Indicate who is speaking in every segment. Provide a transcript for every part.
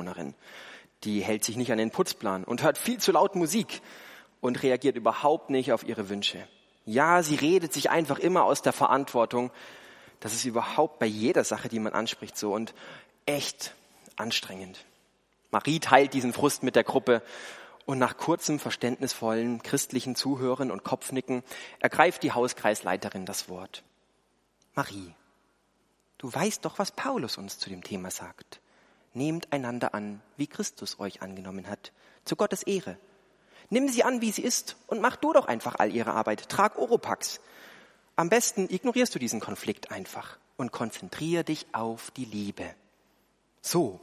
Speaker 1: Mitbewohnerin. Die hält sich nicht an den Putzplan und hört viel zu laut Musik und reagiert überhaupt nicht auf ihre Wünsche. Ja, sie redet sich einfach immer aus der Verantwortung. Das ist überhaupt bei jeder Sache, die man anspricht, so und echt anstrengend. Marie teilt diesen Frust mit der Gruppe und nach kurzem verständnisvollen christlichen Zuhören und Kopfnicken ergreift die Hauskreisleiterin das Wort. Marie, du weißt doch, was Paulus uns zu dem Thema sagt. Nehmt einander an, wie Christus euch angenommen hat, zu Gottes Ehre. Nimm sie an, wie sie ist, und mach du doch einfach all ihre Arbeit. Trag Oropax. Am besten ignorierst du diesen Konflikt einfach und konzentriere dich auf die Liebe. So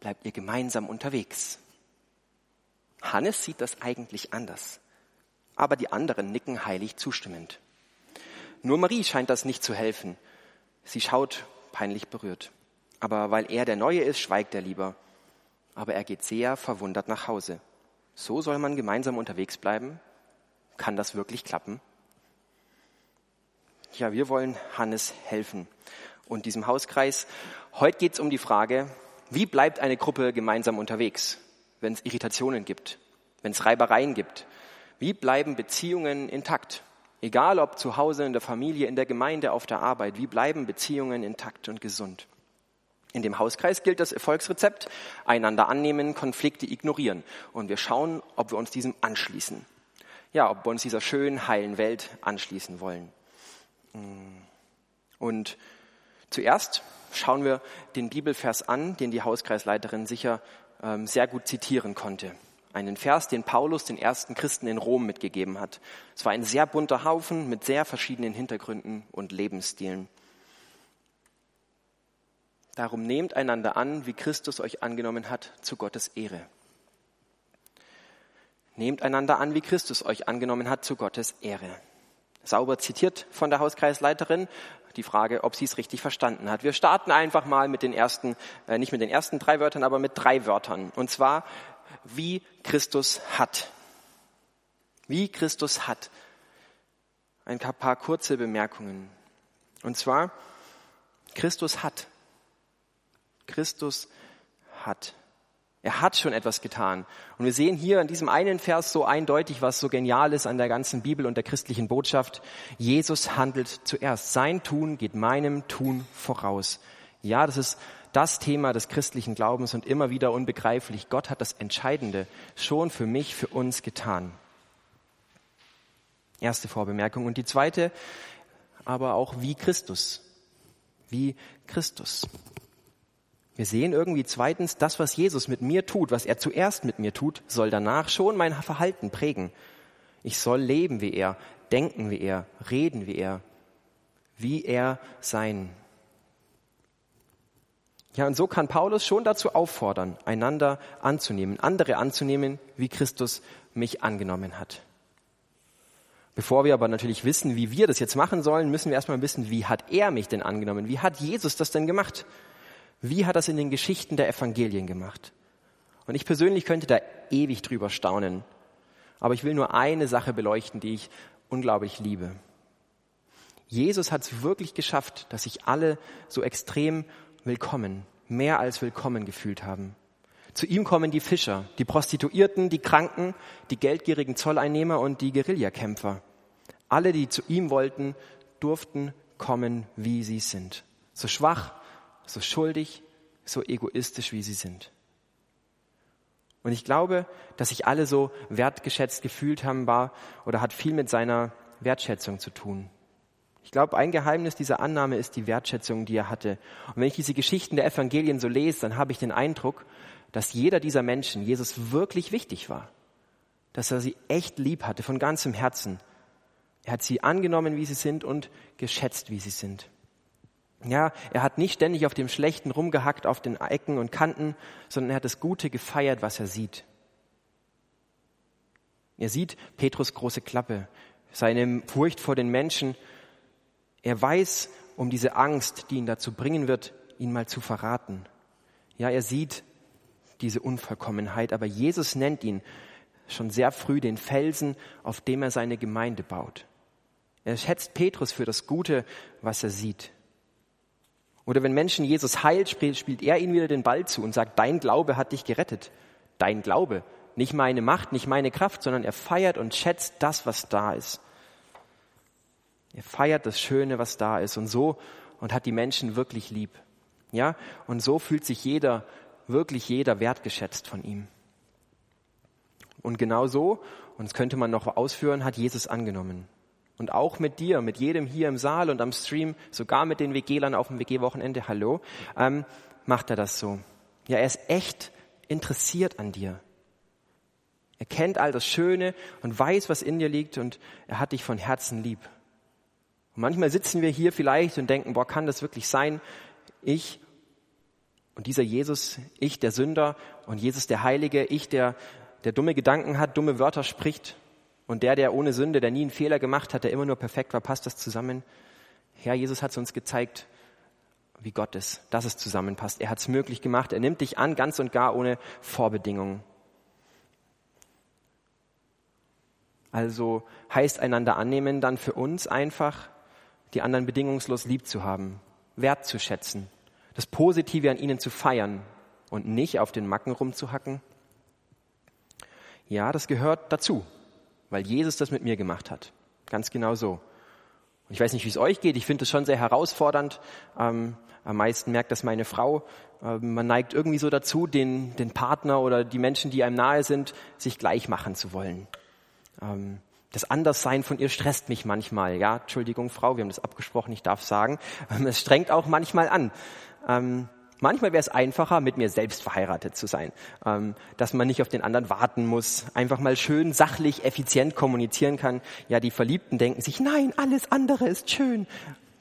Speaker 1: bleibt ihr gemeinsam unterwegs. Hannes sieht das eigentlich anders, aber die anderen nicken heilig zustimmend. Nur Marie scheint das nicht zu helfen. Sie schaut peinlich berührt. Aber weil er der Neue ist, schweigt er lieber. Aber er geht sehr verwundert nach Hause. So soll man gemeinsam unterwegs bleiben? Kann das wirklich klappen? Ja, wir wollen Hannes helfen und diesem Hauskreis. Heute geht es um die Frage, wie bleibt eine Gruppe gemeinsam unterwegs, wenn es Irritationen gibt, wenn es Reibereien gibt? Wie bleiben Beziehungen intakt? Egal ob zu Hause, in der Familie, in der Gemeinde, auf der Arbeit, wie bleiben Beziehungen intakt und gesund? In dem Hauskreis gilt das Erfolgsrezept, einander annehmen, Konflikte ignorieren. Und wir schauen, ob wir uns diesem anschließen. Ja, ob wir uns dieser schönen, heilen Welt anschließen wollen. Und zuerst schauen wir den Bibelvers an, den die Hauskreisleiterin sicher ähm, sehr gut zitieren konnte. Einen Vers, den Paulus den ersten Christen in Rom mitgegeben hat. Es war ein sehr bunter Haufen mit sehr verschiedenen Hintergründen und Lebensstilen. Darum nehmt einander an, wie Christus euch angenommen hat, zu Gottes Ehre. Nehmt einander an, wie Christus euch angenommen hat, zu Gottes Ehre. Sauber zitiert von der Hauskreisleiterin, die Frage, ob sie es richtig verstanden hat. Wir starten einfach mal mit den ersten, äh, nicht mit den ersten drei Wörtern, aber mit drei Wörtern. Und zwar, wie Christus hat. Wie Christus hat. Ein paar kurze Bemerkungen. Und zwar, Christus hat. Christus hat. Er hat schon etwas getan. Und wir sehen hier in diesem einen Vers so eindeutig, was so genial ist an der ganzen Bibel und der christlichen Botschaft. Jesus handelt zuerst. Sein Tun geht meinem Tun voraus. Ja, das ist das Thema des christlichen Glaubens und immer wieder unbegreiflich. Gott hat das Entscheidende schon für mich, für uns getan. Erste Vorbemerkung. Und die zweite, aber auch wie Christus. Wie Christus. Wir sehen irgendwie zweitens, das, was Jesus mit mir tut, was er zuerst mit mir tut, soll danach schon mein Verhalten prägen. Ich soll leben wie er, denken wie er, reden wie er, wie er sein. Ja, und so kann Paulus schon dazu auffordern, einander anzunehmen, andere anzunehmen, wie Christus mich angenommen hat. Bevor wir aber natürlich wissen, wie wir das jetzt machen sollen, müssen wir erstmal wissen, wie hat er mich denn angenommen? Wie hat Jesus das denn gemacht? Wie hat das in den Geschichten der Evangelien gemacht? Und ich persönlich könnte da ewig drüber staunen. Aber ich will nur eine Sache beleuchten, die ich unglaublich liebe. Jesus hat es wirklich geschafft, dass sich alle so extrem willkommen, mehr als willkommen gefühlt haben. Zu ihm kommen die Fischer, die Prostituierten, die Kranken, die geldgierigen Zolleinnehmer und die Guerillakämpfer. Alle, die zu ihm wollten, durften kommen, wie sie sind. So schwach, so schuldig, so egoistisch, wie sie sind. Und ich glaube, dass sich alle so wertgeschätzt gefühlt haben, war oder hat viel mit seiner Wertschätzung zu tun. Ich glaube, ein Geheimnis dieser Annahme ist die Wertschätzung, die er hatte. Und wenn ich diese Geschichten der Evangelien so lese, dann habe ich den Eindruck, dass jeder dieser Menschen Jesus wirklich wichtig war. Dass er sie echt lieb hatte, von ganzem Herzen. Er hat sie angenommen, wie sie sind und geschätzt, wie sie sind. Ja, er hat nicht ständig auf dem Schlechten rumgehackt, auf den Ecken und Kanten, sondern er hat das Gute gefeiert, was er sieht. Er sieht Petrus große Klappe, seine Furcht vor den Menschen. Er weiß um diese Angst, die ihn dazu bringen wird, ihn mal zu verraten. Ja, er sieht diese Unvollkommenheit, aber Jesus nennt ihn schon sehr früh den Felsen, auf dem er seine Gemeinde baut. Er schätzt Petrus für das Gute, was er sieht. Oder wenn Menschen Jesus heilt, spielt er ihnen wieder den Ball zu und sagt, dein Glaube hat dich gerettet. Dein Glaube. Nicht meine Macht, nicht meine Kraft, sondern er feiert und schätzt das, was da ist. Er feiert das Schöne, was da ist und so und hat die Menschen wirklich lieb. Ja? Und so fühlt sich jeder, wirklich jeder wertgeschätzt von ihm. Und genau so, und das könnte man noch ausführen, hat Jesus angenommen. Und auch mit dir, mit jedem hier im Saal und am Stream, sogar mit den WGlern auf dem WG-Wochenende, hallo, ähm, macht er das so. Ja, er ist echt interessiert an dir. Er kennt all das Schöne und weiß, was in dir liegt und er hat dich von Herzen lieb. Und manchmal sitzen wir hier vielleicht und denken, boah, kann das wirklich sein? Ich und dieser Jesus, ich der Sünder und Jesus der Heilige, ich der, der dumme Gedanken hat, dumme Wörter spricht und der, der ohne Sünde, der nie einen Fehler gemacht hat, der immer nur perfekt war, passt das zusammen? Herr Jesus hat es uns gezeigt, wie Gott ist, dass es zusammenpasst. Er hat es möglich gemacht. Er nimmt dich an, ganz und gar ohne Vorbedingungen. Also heißt einander annehmen dann für uns einfach, die anderen bedingungslos lieb zu haben, wertzuschätzen, das Positive an ihnen zu feiern und nicht auf den Macken rumzuhacken. Ja, das gehört dazu weil Jesus das mit mir gemacht hat. Ganz genau so. Und ich weiß nicht, wie es euch geht. Ich finde es schon sehr herausfordernd. Ähm, am meisten merkt das meine Frau. Ähm, man neigt irgendwie so dazu, den, den Partner oder die Menschen, die einem nahe sind, sich gleich machen zu wollen. Ähm, das Anderssein von ihr stresst mich manchmal. Ja, Entschuldigung, Frau, wir haben das abgesprochen, ich darf sagen. Ähm, es strengt auch manchmal an. Manchmal wäre es einfacher, mit mir selbst verheiratet zu sein, ähm, dass man nicht auf den anderen warten muss, einfach mal schön, sachlich, effizient kommunizieren kann. Ja, die Verliebten denken sich, nein, alles andere ist schön.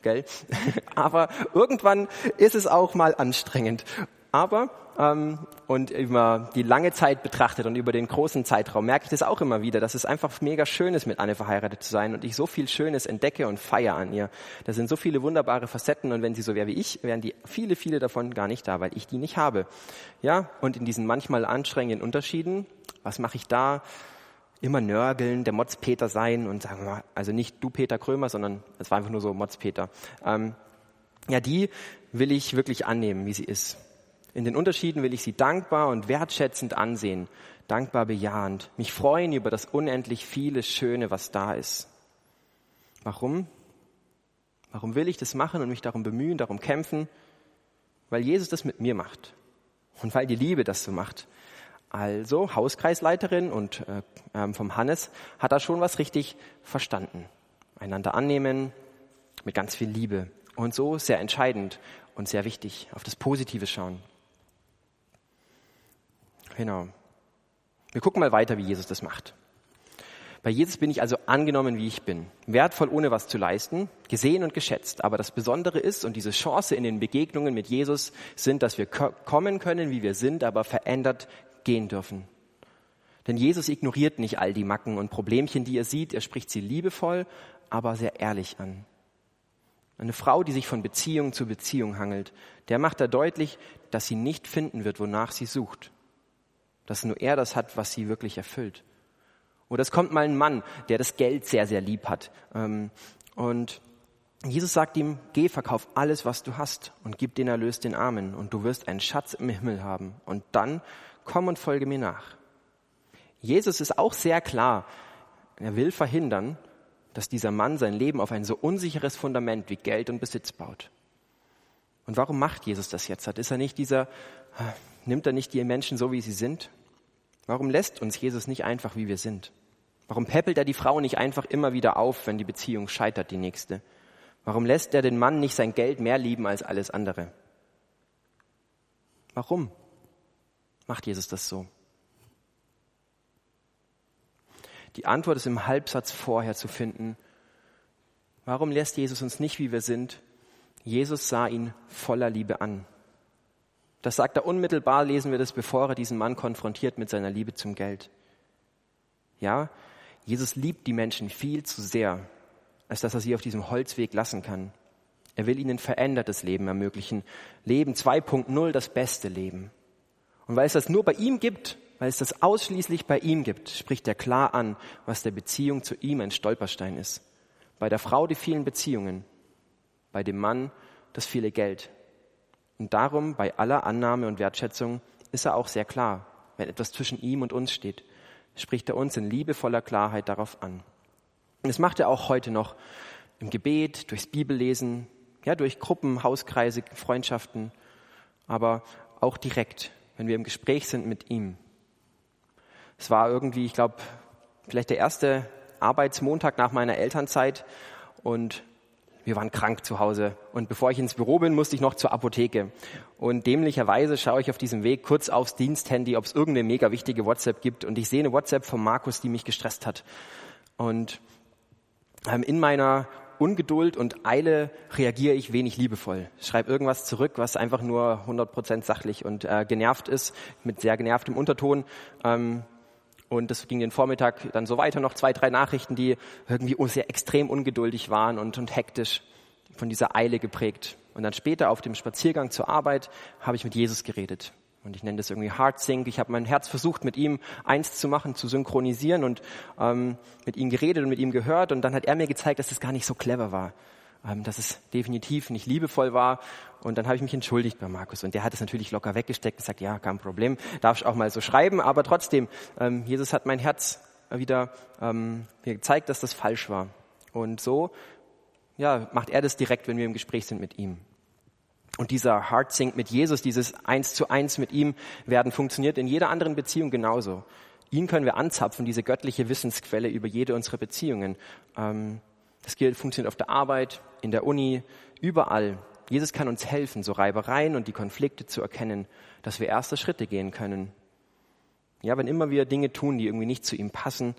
Speaker 1: Gell? Aber irgendwann ist es auch mal anstrengend. Aber ähm, und über die lange Zeit betrachtet und über den großen Zeitraum merke ich das auch immer wieder, dass es einfach mega schön ist, mit Anne verheiratet zu sein und ich so viel Schönes entdecke und feiere an ihr. Da sind so viele wunderbare Facetten und wenn sie so wäre wie ich, wären die viele, viele davon gar nicht da, weil ich die nicht habe. Ja, und in diesen manchmal anstrengenden Unterschieden, was mache ich da? Immer nörgeln, der Motzpeter sein und sagen also nicht du Peter Krömer, sondern es war einfach nur so Motzpeter. Ähm, ja, die will ich wirklich annehmen, wie sie ist. In den Unterschieden will ich sie dankbar und wertschätzend ansehen, dankbar bejahend, mich freuen über das unendlich viele Schöne, was da ist. Warum? Warum will ich das machen und mich darum bemühen, darum kämpfen? Weil Jesus das mit mir macht und weil die Liebe das so macht. Also Hauskreisleiterin und äh, ähm, vom Hannes hat da schon was richtig verstanden. Einander annehmen mit ganz viel Liebe und so sehr entscheidend und sehr wichtig auf das Positive schauen. Genau. Wir gucken mal weiter, wie Jesus das macht. Bei Jesus bin ich also angenommen, wie ich bin, wertvoll, ohne was zu leisten, gesehen und geschätzt. Aber das Besondere ist, und diese Chance in den Begegnungen mit Jesus sind, dass wir kommen können, wie wir sind, aber verändert gehen dürfen. Denn Jesus ignoriert nicht all die Macken und Problemchen, die er sieht. Er spricht sie liebevoll, aber sehr ehrlich an. Eine Frau, die sich von Beziehung zu Beziehung hangelt, der macht er deutlich, dass sie nicht finden wird, wonach sie sucht dass nur er das hat, was sie wirklich erfüllt. Oder es kommt mal ein Mann, der das Geld sehr, sehr lieb hat. Ähm, und Jesus sagt ihm, geh, verkauf alles, was du hast und gib den Erlös den Armen und du wirst einen Schatz im Himmel haben. Und dann komm und folge mir nach. Jesus ist auch sehr klar. Er will verhindern, dass dieser Mann sein Leben auf ein so unsicheres Fundament wie Geld und Besitz baut. Und warum macht Jesus das jetzt? Ist er nicht dieser, nimmt er nicht die Menschen so, wie sie sind? Warum lässt uns Jesus nicht einfach, wie wir sind? Warum peppelt er die Frau nicht einfach immer wieder auf, wenn die Beziehung scheitert, die nächste? Warum lässt er den Mann nicht sein Geld mehr lieben als alles andere? Warum macht Jesus das so? Die Antwort ist im Halbsatz vorher zu finden. Warum lässt Jesus uns nicht, wie wir sind? Jesus sah ihn voller Liebe an. Das sagt er unmittelbar, lesen wir das, bevor er diesen Mann konfrontiert mit seiner Liebe zum Geld. Ja, Jesus liebt die Menschen viel zu sehr, als dass er sie auf diesem Holzweg lassen kann. Er will ihnen verändertes Leben ermöglichen. Leben 2.0, das beste Leben. Und weil es das nur bei ihm gibt, weil es das ausschließlich bei ihm gibt, spricht er klar an, was der Beziehung zu ihm ein Stolperstein ist. Bei der Frau die vielen Beziehungen, bei dem Mann das viele Geld, Und darum, bei aller Annahme und Wertschätzung, ist er auch sehr klar, wenn etwas zwischen ihm und uns steht, spricht er uns in liebevoller Klarheit darauf an. Und das macht er auch heute noch im Gebet, durchs Bibellesen, ja, durch Gruppen, Hauskreise, Freundschaften, aber auch direkt, wenn wir im Gespräch sind mit ihm. Es war irgendwie, ich glaube, vielleicht der erste Arbeitsmontag nach meiner Elternzeit und wir waren krank zu Hause. Und bevor ich ins Büro bin, musste ich noch zur Apotheke. Und dämlicherweise schaue ich auf diesem Weg kurz aufs Diensthandy, ob es irgendeine mega wichtige WhatsApp gibt. Und ich sehe eine WhatsApp von Markus, die mich gestresst hat. Und ähm, in meiner Ungeduld und Eile reagiere ich wenig liebevoll. Schreibe irgendwas zurück, was einfach nur 100% sachlich und äh, genervt ist, mit sehr genervtem Unterton. Ähm, und das ging den Vormittag dann so weiter, noch zwei, drei Nachrichten, die irgendwie sehr extrem ungeduldig waren und, und hektisch von dieser Eile geprägt. Und dann später auf dem Spaziergang zur Arbeit habe ich mit Jesus geredet. Und ich nenne das irgendwie Heart Sync. Ich habe mein Herz versucht, mit ihm eins zu machen, zu synchronisieren und ähm, mit ihm geredet und mit ihm gehört. Und dann hat er mir gezeigt, dass das gar nicht so clever war, dass es definitiv nicht liebevoll war. Und dann habe ich mich entschuldigt bei Markus. Und der hat es natürlich locker weggesteckt und gesagt, ja, kein Problem, darf ich auch mal so schreiben. Aber trotzdem, ähm, Jesus hat mein Herz wieder ähm, mir gezeigt, dass das falsch war. Und so ja, macht er das direkt, wenn wir im Gespräch sind mit ihm. Und dieser Heart Sync mit Jesus, dieses Eins zu Eins mit ihm werden, funktioniert in jeder anderen Beziehung genauso. Ihn können wir anzapfen, diese göttliche Wissensquelle über jede unserer Beziehungen. Ähm, das gilt, funktioniert auf der Arbeit, in der Uni, überall. Jesus kann uns helfen, so Reibereien und die Konflikte zu erkennen, dass wir erste Schritte gehen können. Ja, wenn immer wir Dinge tun, die irgendwie nicht zu ihm passen,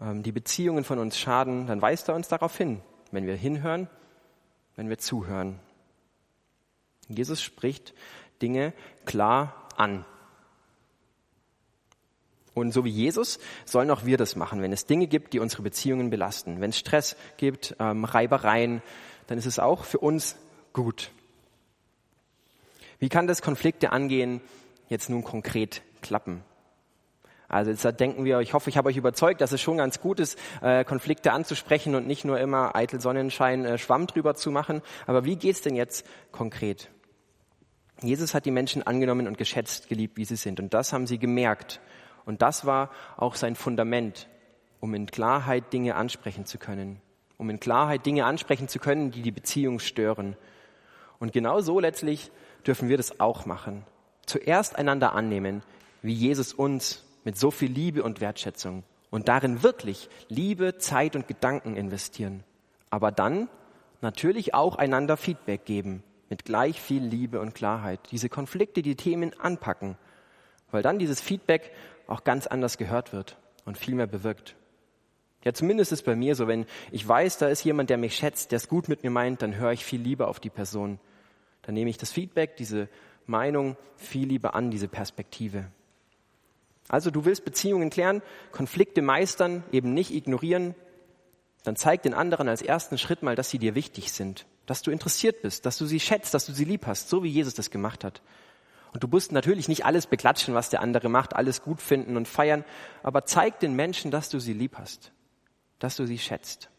Speaker 1: ähm, die Beziehungen von uns schaden, dann weist er uns darauf hin, wenn wir hinhören, wenn wir zuhören. Jesus spricht Dinge klar an. Und so wie Jesus sollen auch wir das machen. Wenn es Dinge gibt, die unsere Beziehungen belasten, wenn es Stress gibt, ähm, Reibereien, dann ist es auch für uns gut. Wie kann das Konflikte angehen jetzt nun konkret klappen? Also jetzt denken wir, ich hoffe, ich habe euch überzeugt, dass es schon ganz gut ist, äh, Konflikte anzusprechen und nicht nur immer eitel Sonnenschein äh, Schwamm drüber zu machen. Aber wie geht's denn jetzt konkret? Jesus hat die Menschen angenommen und geschätzt, geliebt, wie sie sind. Und das haben sie gemerkt. Und das war auch sein Fundament, um in Klarheit Dinge ansprechen zu können. Um in Klarheit Dinge ansprechen zu können, die die Beziehung stören. Und genau so letztlich dürfen wir das auch machen. Zuerst einander annehmen, wie Jesus uns mit so viel Liebe und Wertschätzung und darin wirklich Liebe, Zeit und Gedanken investieren. Aber dann natürlich auch einander Feedback geben mit gleich viel Liebe und Klarheit. Diese Konflikte, die Themen anpacken, weil dann dieses Feedback auch ganz anders gehört wird und viel mehr bewirkt. Ja, zumindest ist bei mir so, wenn ich weiß, da ist jemand, der mich schätzt, der es gut mit mir meint, dann höre ich viel lieber auf die Person. Dann nehme ich das Feedback, diese Meinung viel lieber an, diese Perspektive. Also du willst Beziehungen klären, Konflikte meistern, eben nicht ignorieren, dann zeig den anderen als ersten Schritt mal, dass sie dir wichtig sind dass du interessiert bist, dass du sie schätzt, dass du sie lieb hast, so wie Jesus das gemacht hat. Und du musst natürlich nicht alles beklatschen, was der andere macht, alles gut finden und feiern, aber zeig den Menschen, dass du sie lieb hast, dass du sie schätzt.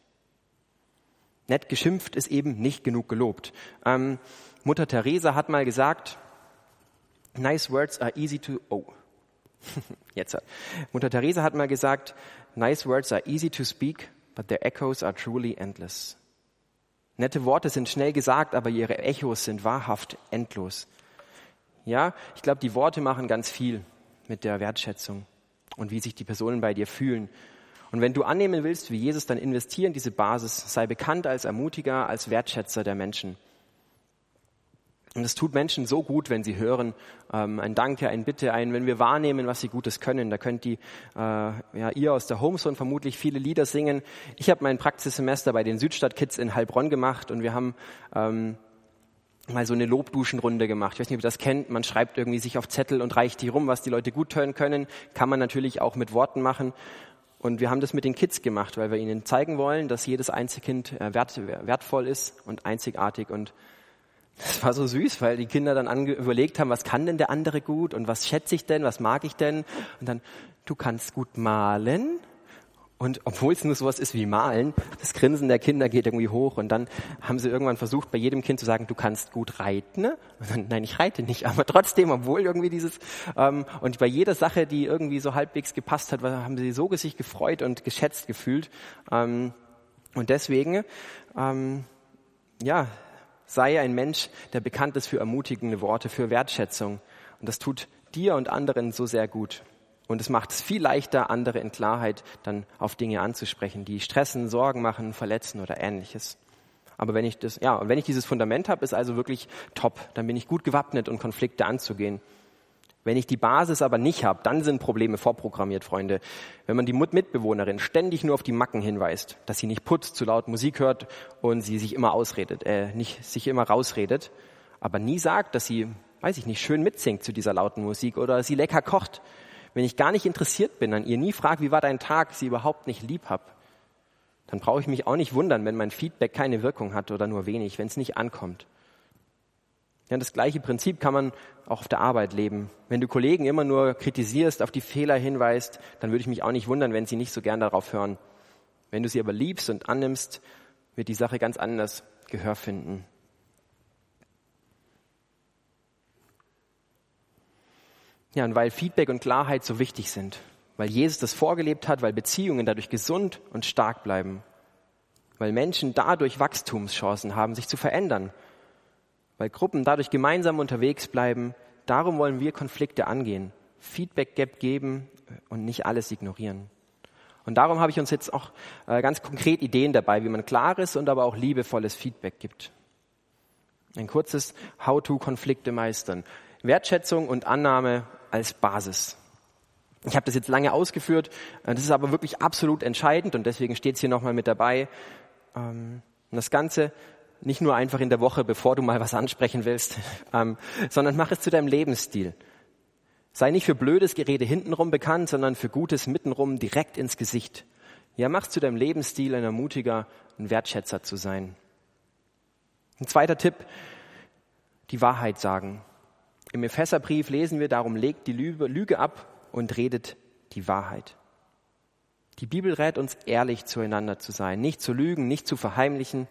Speaker 1: Nett geschimpft ist eben nicht genug gelobt. Ähm, Mutter Teresa hat mal gesagt, nice words are easy to, oh, jetzt. Mutter Teresa hat mal gesagt, nice words are easy to speak, but their echoes are truly endless. Nette Worte sind schnell gesagt, aber ihre Echos sind wahrhaft endlos. Ja, ich glaube, die Worte machen ganz viel mit der Wertschätzung und wie sich die Personen bei dir fühlen. Und wenn du annehmen willst, wie Jesus, dann investier in diese Basis. Sei bekannt als Ermutiger, als Wertschätzer der Menschen. Und es tut Menschen so gut, wenn sie hören, ähm, ein Danke, ein Bitte, ein, wenn wir wahrnehmen, was sie Gutes können. Da könnt die, äh, ja, ihr aus der Homezone vermutlich viele Lieder singen. Ich habe mein Praxissemester bei den Südstadtkids in Heilbronn gemacht und wir haben ähm, mal so eine Lobduschenrunde gemacht. Ich weiß nicht, ob ihr das kennt. Man schreibt irgendwie sich auf Zettel und reicht die rum, was die Leute gut hören können. Kann man natürlich auch mit Worten machen. Und wir haben das mit den Kids gemacht, weil wir ihnen zeigen wollen, dass jedes Einzelkind äh, wert, wertvoll ist und einzigartig und das war so süß, weil die Kinder dann überlegt haben, was kann denn der andere gut und was schätze ich denn, was mag ich denn? Und dann, du kannst gut malen Und obwohl es nur sowas ist wie Malen, das Grinsen der Kinder geht irgendwie hoch und dann haben sie irgendwann versucht, bei jedem Kind zu sagen, du kannst gut reiten. Ne? Dann, nein, ich reite nicht, aber trotzdem, obwohl irgendwie dieses ähm, und bei jeder Sache, die irgendwie so halbwegs gepasst hat, haben sie so sich gefreut und geschätzt gefühlt. Ähm, und deswegen, ähm, ja, sei ein Mensch, der bekannt ist für ermutigende Worte, für Wertschätzung. Und das tut dir und anderen so sehr gut. Und es macht es viel leichter, andere in Klarheit dann auf Dinge anzusprechen, die stressen, Sorgen machen, verletzen oder ähnliches. Aber wenn ich das, ja, wenn ich dieses Fundament habe, ist also wirklich top. Dann bin ich gut gewappnet, um Konflikte anzugehen. Wenn ich die Basis aber nicht habe, dann sind Probleme vorprogrammiert, Freunde. Wenn man die Mitbewohnerin ständig nur auf die Macken hinweist, dass sie nicht putzt, zu laut Musik hört und sie sich immer ausredet, äh, nicht sich immer rausredet, aber nie sagt, dass sie, weiß ich nicht, schön mitsingt zu dieser lauten Musik oder sie lecker kocht, wenn ich gar nicht interessiert bin an ihr, nie frage, wie war dein Tag, sie überhaupt nicht lieb hab, dann brauche ich mich auch nicht wundern, wenn mein Feedback keine Wirkung hat oder nur wenig, wenn es nicht ankommt. Ja, das gleiche Prinzip kann man auch auf der Arbeit leben. Wenn du Kollegen immer nur kritisierst, auf die Fehler hinweist, dann würde ich mich auch nicht wundern, wenn sie nicht so gern darauf hören. Wenn du sie aber liebst und annimmst, wird die Sache ganz anders Gehör finden. Ja, und weil Feedback und Klarheit so wichtig sind, weil Jesus das vorgelebt hat, weil Beziehungen dadurch gesund und stark bleiben, weil Menschen dadurch Wachstumschancen haben, sich zu verändern, weil Gruppen dadurch gemeinsam unterwegs bleiben, darum wollen wir Konflikte angehen, Feedback geben und nicht alles ignorieren. Und darum habe ich uns jetzt auch äh, ganz konkret Ideen dabei, wie man klares und aber auch liebevolles Feedback gibt. Ein kurzes How-to Konflikte meistern. Wertschätzung und Annahme als Basis. Ich habe das jetzt lange ausgeführt, äh, das ist aber wirklich absolut entscheidend und deswegen steht es hier nochmal mit dabei. Ähm, und das Ganze nicht nur einfach in der Woche, bevor du mal was ansprechen willst, ähm, sondern mach es zu deinem Lebensstil. Sei nicht für blödes Gerede hintenrum bekannt, sondern für Gutes mittenrum direkt ins Gesicht. Ja, mach es zu deinem Lebensstil, ein ermutiger, ein Wertschätzer zu sein. Ein zweiter Tipp, die Wahrheit sagen. Im Epheserbrief lesen wir darum, legt die Lüge ab und redet die Wahrheit. Die Bibel rät uns, ehrlich zueinander zu sein, nicht zu lügen, nicht zu verheimlichen.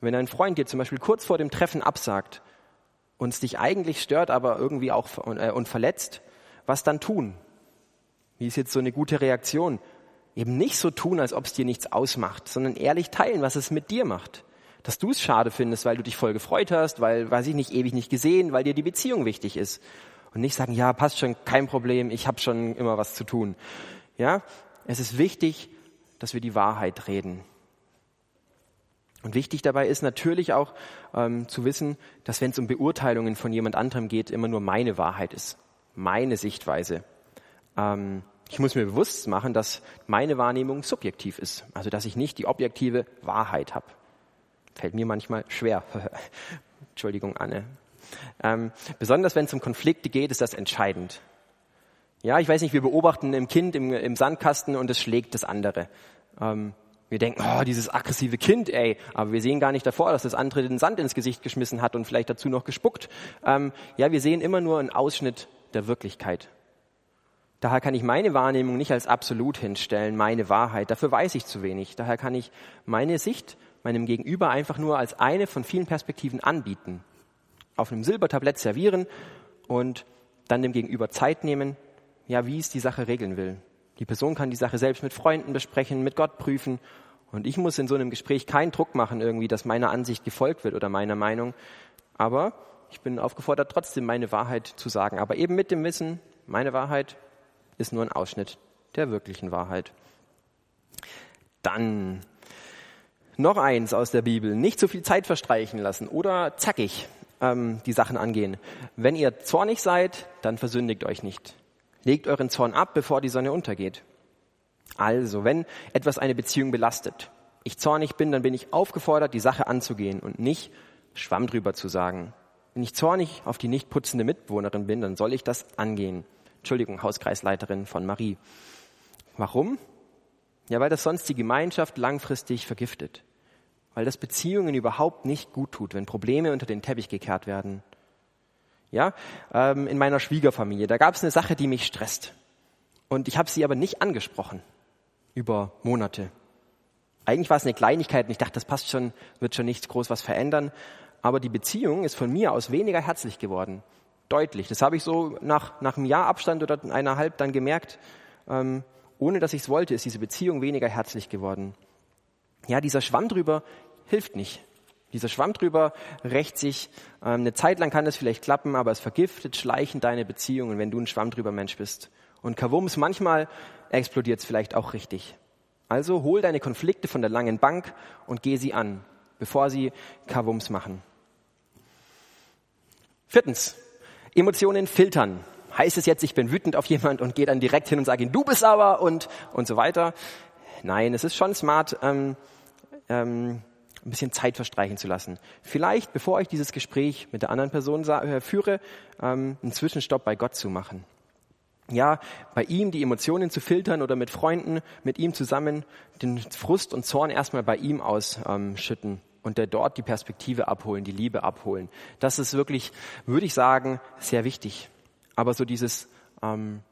Speaker 1: Wenn ein Freund dir zum Beispiel kurz vor dem Treffen absagt und es dich eigentlich stört, aber irgendwie auch äh, und verletzt, was dann tun? Wie ist jetzt so eine gute Reaktion? Eben nicht so tun, als ob es dir nichts ausmacht, sondern ehrlich teilen, was es mit dir macht dass du es schade findest, weil du dich voll gefreut hast, weil, weiß ich nicht, ewig nicht gesehen, weil dir die Beziehung wichtig ist. Und nicht sagen, ja, passt schon, kein Problem, ich habe schon immer was zu tun. Ja, es ist wichtig, dass wir die Wahrheit reden. Und wichtig dabei ist natürlich auch ähm, zu wissen, dass wenn es um Beurteilungen von jemand anderem geht, immer nur meine Wahrheit ist, meine Sichtweise. Ähm, ich muss mir bewusst machen, dass meine Wahrnehmung subjektiv ist, also dass ich nicht die objektive Wahrheit habe. Fällt mir manchmal schwer. Entschuldigung, Anne. Ähm, besonders wenn es um Konflikte geht, ist das entscheidend. Ja, ich weiß nicht, wir beobachten ein Kind im, im Sandkasten und es schlägt das andere. Ähm, wir denken, oh, dieses aggressive Kind, ey, aber wir sehen gar nicht davor, dass das andere den Sand ins Gesicht geschmissen hat und vielleicht dazu noch gespuckt. Ähm, ja, wir sehen immer nur einen Ausschnitt der Wirklichkeit. Daher kann ich meine Wahrnehmung nicht als absolut hinstellen, meine Wahrheit. Dafür weiß ich zu wenig. Daher kann ich meine Sicht meinem Gegenüber einfach nur als eine von vielen Perspektiven anbieten. Auf einem Silbertablett servieren und dann dem Gegenüber Zeit nehmen, ja, wie es die Sache regeln will. Die Person kann die Sache selbst mit Freunden besprechen, mit Gott prüfen. Und ich muss in so einem Gespräch keinen Druck machen, irgendwie, dass meiner Ansicht gefolgt wird oder meiner Meinung. Aber ich bin aufgefordert, trotzdem meine Wahrheit zu sagen. Aber eben mit dem Wissen, meine Wahrheit ist nur ein Ausschnitt der wirklichen Wahrheit. Dann noch eins aus der Bibel. Nicht zu viel Zeit verstreichen lassen oder zackig ähm, die Sachen angehen. Wenn ihr zornig seid, dann versündigt euch nicht. Legt euren Zorn ab, bevor die Sonne untergeht. Also, wenn etwas eine Beziehung belastet, ich zornig bin, dann bin ich aufgefordert, die Sache anzugehen und nicht Schwamm drüber zu sagen. Wenn ich zornig auf die nicht putzende Mitbewohnerin bin, dann soll ich das angehen. Entschuldigung, Hauskreisleiterin von Marie. Warum? Ja, weil das sonst die Gemeinschaft langfristig vergiftet weil das Beziehungen überhaupt nicht gut tut, wenn Probleme unter den Teppich gekehrt werden. Ja, ähm, in meiner Schwiegerfamilie, da gab es eine Sache, die mich stresst. Und ich habe sie aber nicht angesprochen. über Monate. Eigentlich war es eine Kleinigkeit und ich dachte, das passt schon, wird schon nichts groß was verändern. Aber die Beziehung ist von mir aus weniger herzlich geworden. Deutlich. Das habe ich so nach, nach einem Jahr Abstand oder eineinhalb dann gemerkt. Ähm, ohne dass ich es wollte, ist diese Beziehung weniger herzlich geworden. Ja, dieser Schwamm drüber hilft nicht. Dieser Schwamm drüber rächt sich. Ähm, eine Zeit lang kann das vielleicht klappen, aber es vergiftet schleichend deine Beziehungen, wenn du ein Schwamm drüber Mensch bist. Und Kavums, manchmal explodiert es vielleicht auch richtig. Also hol deine Konflikte von der langen Bank und geh sie an, bevor sie Kavums machen. Viertens, Emotionen filtern. Heißt es jetzt, ich bin wütend auf jemand und gehe dann direkt hin und sage ihm, du bist aber und, und so weiter. Nein, es ist schon smart, ähm, ähm, ein bisschen Zeit verstreichen zu lassen. Vielleicht, bevor ich dieses Gespräch mit der anderen Person äh, führe, ähm, einen Zwischenstopp bei Gott zu machen. Ja, bei ihm die Emotionen zu filtern oder mit Freunden, mit ihm zusammen den Frust und Zorn erstmal bei ihm ausschütten und der dort die Perspektive abholen, die Liebe abholen. Das ist wirklich, würde ich sagen, sehr wichtig. Aber so dieses, ähm,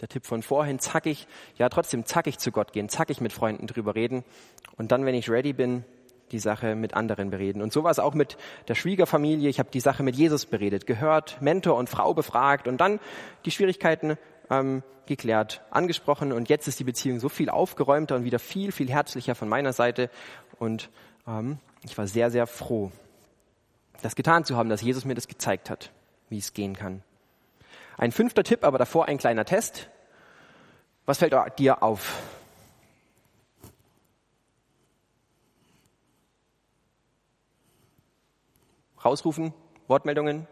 Speaker 1: der Tipp von vorhin, zackig, ja trotzdem zackig zu Gott gehen, zackig mit Freunden drüber reden und dann, wenn ich ready bin, die Sache mit anderen bereden. Und so war es auch mit der Schwiegerfamilie. Ich habe die Sache mit Jesus beredet, gehört, Mentor und Frau befragt und dann die Schwierigkeiten ähm, geklärt, angesprochen. Und jetzt ist die Beziehung so viel aufgeräumter und wieder viel, viel herzlicher von meiner Seite. Und ähm, ich war sehr, sehr froh, das getan zu haben, dass Jesus mir das gezeigt hat, wie es gehen kann. Ein fünfter Tipp, aber davor ein kleiner Test. Was fällt dir auf? Rausrufen? Wortmeldungen?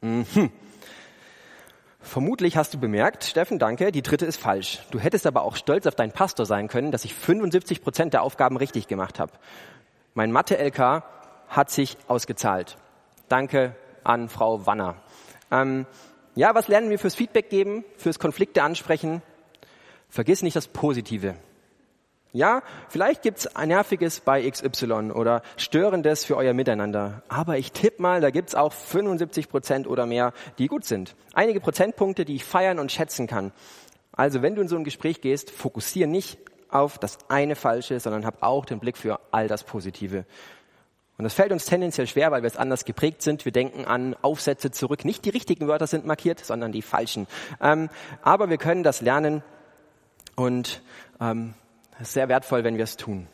Speaker 1: Mhm. Vermutlich hast du bemerkt, Steffen, danke, die dritte ist falsch. Du hättest aber auch stolz auf deinen Pastor sein können, dass ich 75 Prozent der Aufgaben richtig gemacht habe. Mein Mathe-LK hat sich ausgezahlt. Danke an Frau Wanner. Ähm, ja, was lernen wir fürs Feedback geben, fürs Konflikte ansprechen? Vergiss nicht das Positive. Ja, vielleicht gibt's ein nerviges bei XY oder störendes für euer Miteinander. Aber ich tippe mal, da gibt's auch 75 Prozent oder mehr, die gut sind. Einige Prozentpunkte, die ich feiern und schätzen kann. Also wenn du in so ein Gespräch gehst, fokussier nicht auf das eine Falsche, sondern hab auch den Blick für all das Positive. Und das fällt uns tendenziell schwer, weil wir es anders geprägt sind. Wir denken an Aufsätze zurück. Nicht die richtigen Wörter sind markiert, sondern die falschen. Ähm, aber wir können das lernen und ähm, es ist sehr wertvoll, wenn wir es tun.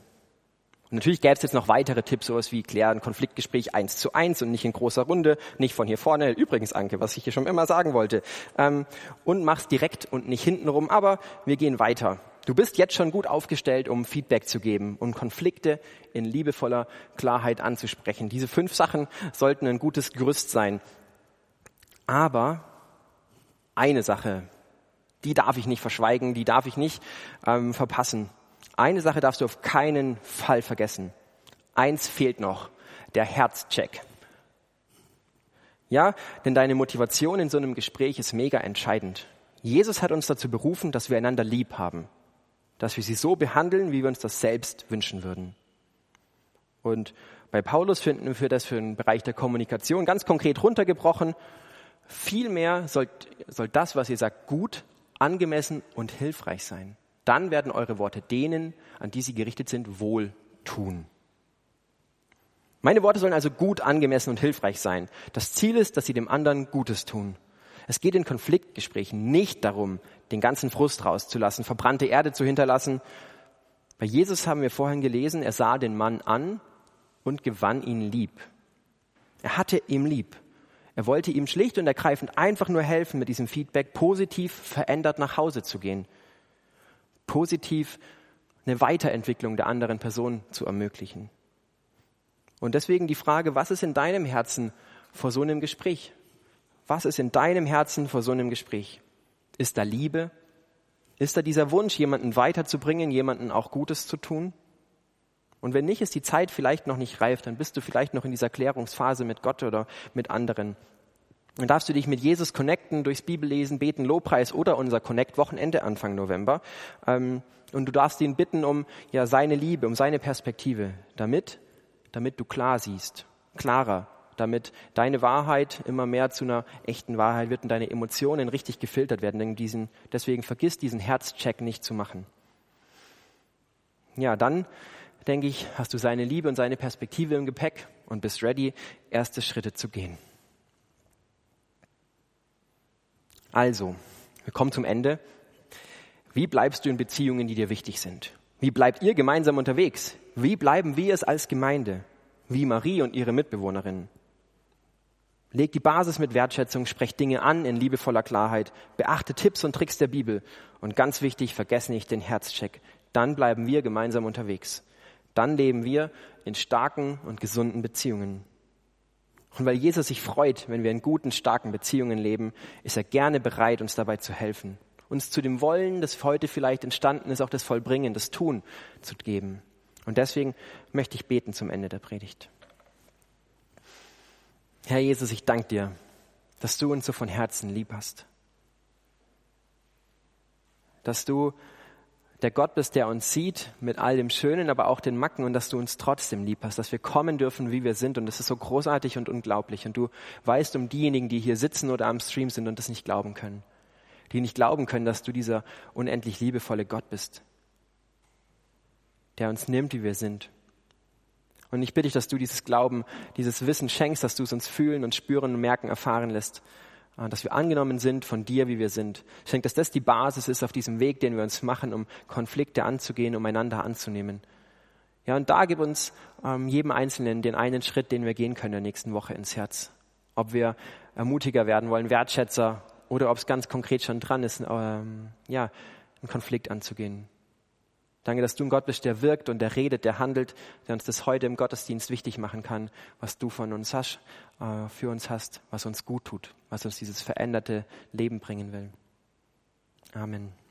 Speaker 1: Und natürlich gäbe es jetzt noch weitere Tipps, sowas wie klären Konfliktgespräch eins zu eins und nicht in großer Runde, nicht von hier vorne. Übrigens, Anke, was ich hier schon immer sagen wollte. Ähm, und mach's direkt und nicht hintenrum. Aber wir gehen weiter. Du bist jetzt schon gut aufgestellt, um Feedback zu geben, um Konflikte in liebevoller Klarheit anzusprechen. Diese fünf Sachen sollten ein gutes Gerüst sein. Aber eine Sache, die darf ich nicht verschweigen, die darf ich nicht ähm, verpassen. Eine Sache darfst du auf keinen Fall vergessen. Eins fehlt noch, der Herzcheck. Ja, denn deine Motivation in so einem Gespräch ist mega entscheidend. Jesus hat uns dazu berufen, dass wir einander lieb haben, dass wir sie so behandeln, wie wir uns das selbst wünschen würden. Und bei Paulus finden wir das für den Bereich der Kommunikation ganz konkret runtergebrochen. Vielmehr soll, soll das, was ihr sagt, gut, angemessen und hilfreich sein dann werden eure Worte denen, an die sie gerichtet sind, wohl tun. Meine Worte sollen also gut, angemessen und hilfreich sein. Das Ziel ist, dass sie dem anderen Gutes tun. Es geht in Konfliktgesprächen nicht darum, den ganzen Frust rauszulassen, verbrannte Erde zu hinterlassen. Bei Jesus haben wir vorhin gelesen, er sah den Mann an und gewann ihn lieb. Er hatte ihm lieb. Er wollte ihm schlicht und ergreifend einfach nur helfen, mit diesem Feedback positiv verändert nach Hause zu gehen positiv eine Weiterentwicklung der anderen Person zu ermöglichen. Und deswegen die Frage, was ist in deinem Herzen vor so einem Gespräch? Was ist in deinem Herzen vor so einem Gespräch? Ist da Liebe? Ist da dieser Wunsch, jemanden weiterzubringen, jemanden auch Gutes zu tun? Und wenn nicht, ist die Zeit vielleicht noch nicht reif, dann bist du vielleicht noch in dieser Klärungsphase mit Gott oder mit anderen. Dann darfst du dich mit Jesus connecten, durchs Bibellesen, beten, Lobpreis oder unser Connect-Wochenende Anfang November. Ähm, und du darfst ihn bitten um ja, seine Liebe, um seine Perspektive, damit, damit du klar siehst, klarer damit deine Wahrheit immer mehr zu einer echten Wahrheit wird und deine Emotionen richtig gefiltert werden. Denn diesen, deswegen vergiss diesen Herzcheck nicht zu machen. Ja, dann denke ich, hast du seine Liebe und seine Perspektive im Gepäck und bist ready, erste Schritte zu gehen. Also, wir kommen zum Ende. Wie bleibst du in Beziehungen, die dir wichtig sind? Wie bleibt ihr gemeinsam unterwegs? Wie bleiben wir es als Gemeinde? Wie Marie und ihre Mitbewohnerinnen? Legt die Basis mit Wertschätzung, sprecht Dinge an in liebevoller Klarheit, beachte Tipps und Tricks der Bibel und ganz wichtig, vergesse nicht den Herzcheck. Dann bleiben wir gemeinsam unterwegs. Dann leben wir in starken und gesunden Beziehungen. Und weil Jesus sich freut, wenn wir in guten, starken Beziehungen leben, ist er gerne bereit, uns dabei zu helfen. Uns zu dem Wollen, das heute vielleicht entstanden ist, auch das Vollbringen, das Tun zu geben. Und deswegen möchte ich beten zum Ende der Predigt. Herr Jesus, ich danke dir, dass du uns so von Herzen lieb hast. Dass du der Gott bist, der uns sieht mit all dem Schönen, aber auch den Macken und dass du uns trotzdem lieb hast, dass wir kommen dürfen, wie wir sind. Und das ist so großartig und unglaublich. Und du weißt um diejenigen, die hier sitzen oder am Stream sind und das nicht glauben können. Die nicht glauben können, dass du dieser unendlich liebevolle Gott bist, der uns nimmt, wie wir sind und ich bitte dich, dass du dieses Glauben, dieses Wissen schenkst, dass du es uns fühlen und spüren und merken, erfahren lässt, äh, dass wir angenommen sind von dir, wie wir sind. Schenk, dass das die Basis ist auf diesem Weg, den wir uns machen, um Konflikte anzugehen, um einander anzunehmen. Ja, und da gib uns ähm, jedem Einzelnen den einen Schritt, den wir gehen können in der nächsten Woche ins Herz. Ob wir ermutiger werden wollen, Wertschätzer, oder ob es ganz konkret schon dran ist, ähm, ja, einen Konflikt anzugehen. Danke, dass du ein Gott bist, der wirkt und der redet, der handelt, der uns das heute im Gottesdienst wichtig machen kann, was du von uns hast, äh, für uns hast, was uns gut tut, was uns dieses veränderte Leben bringen will. Amen.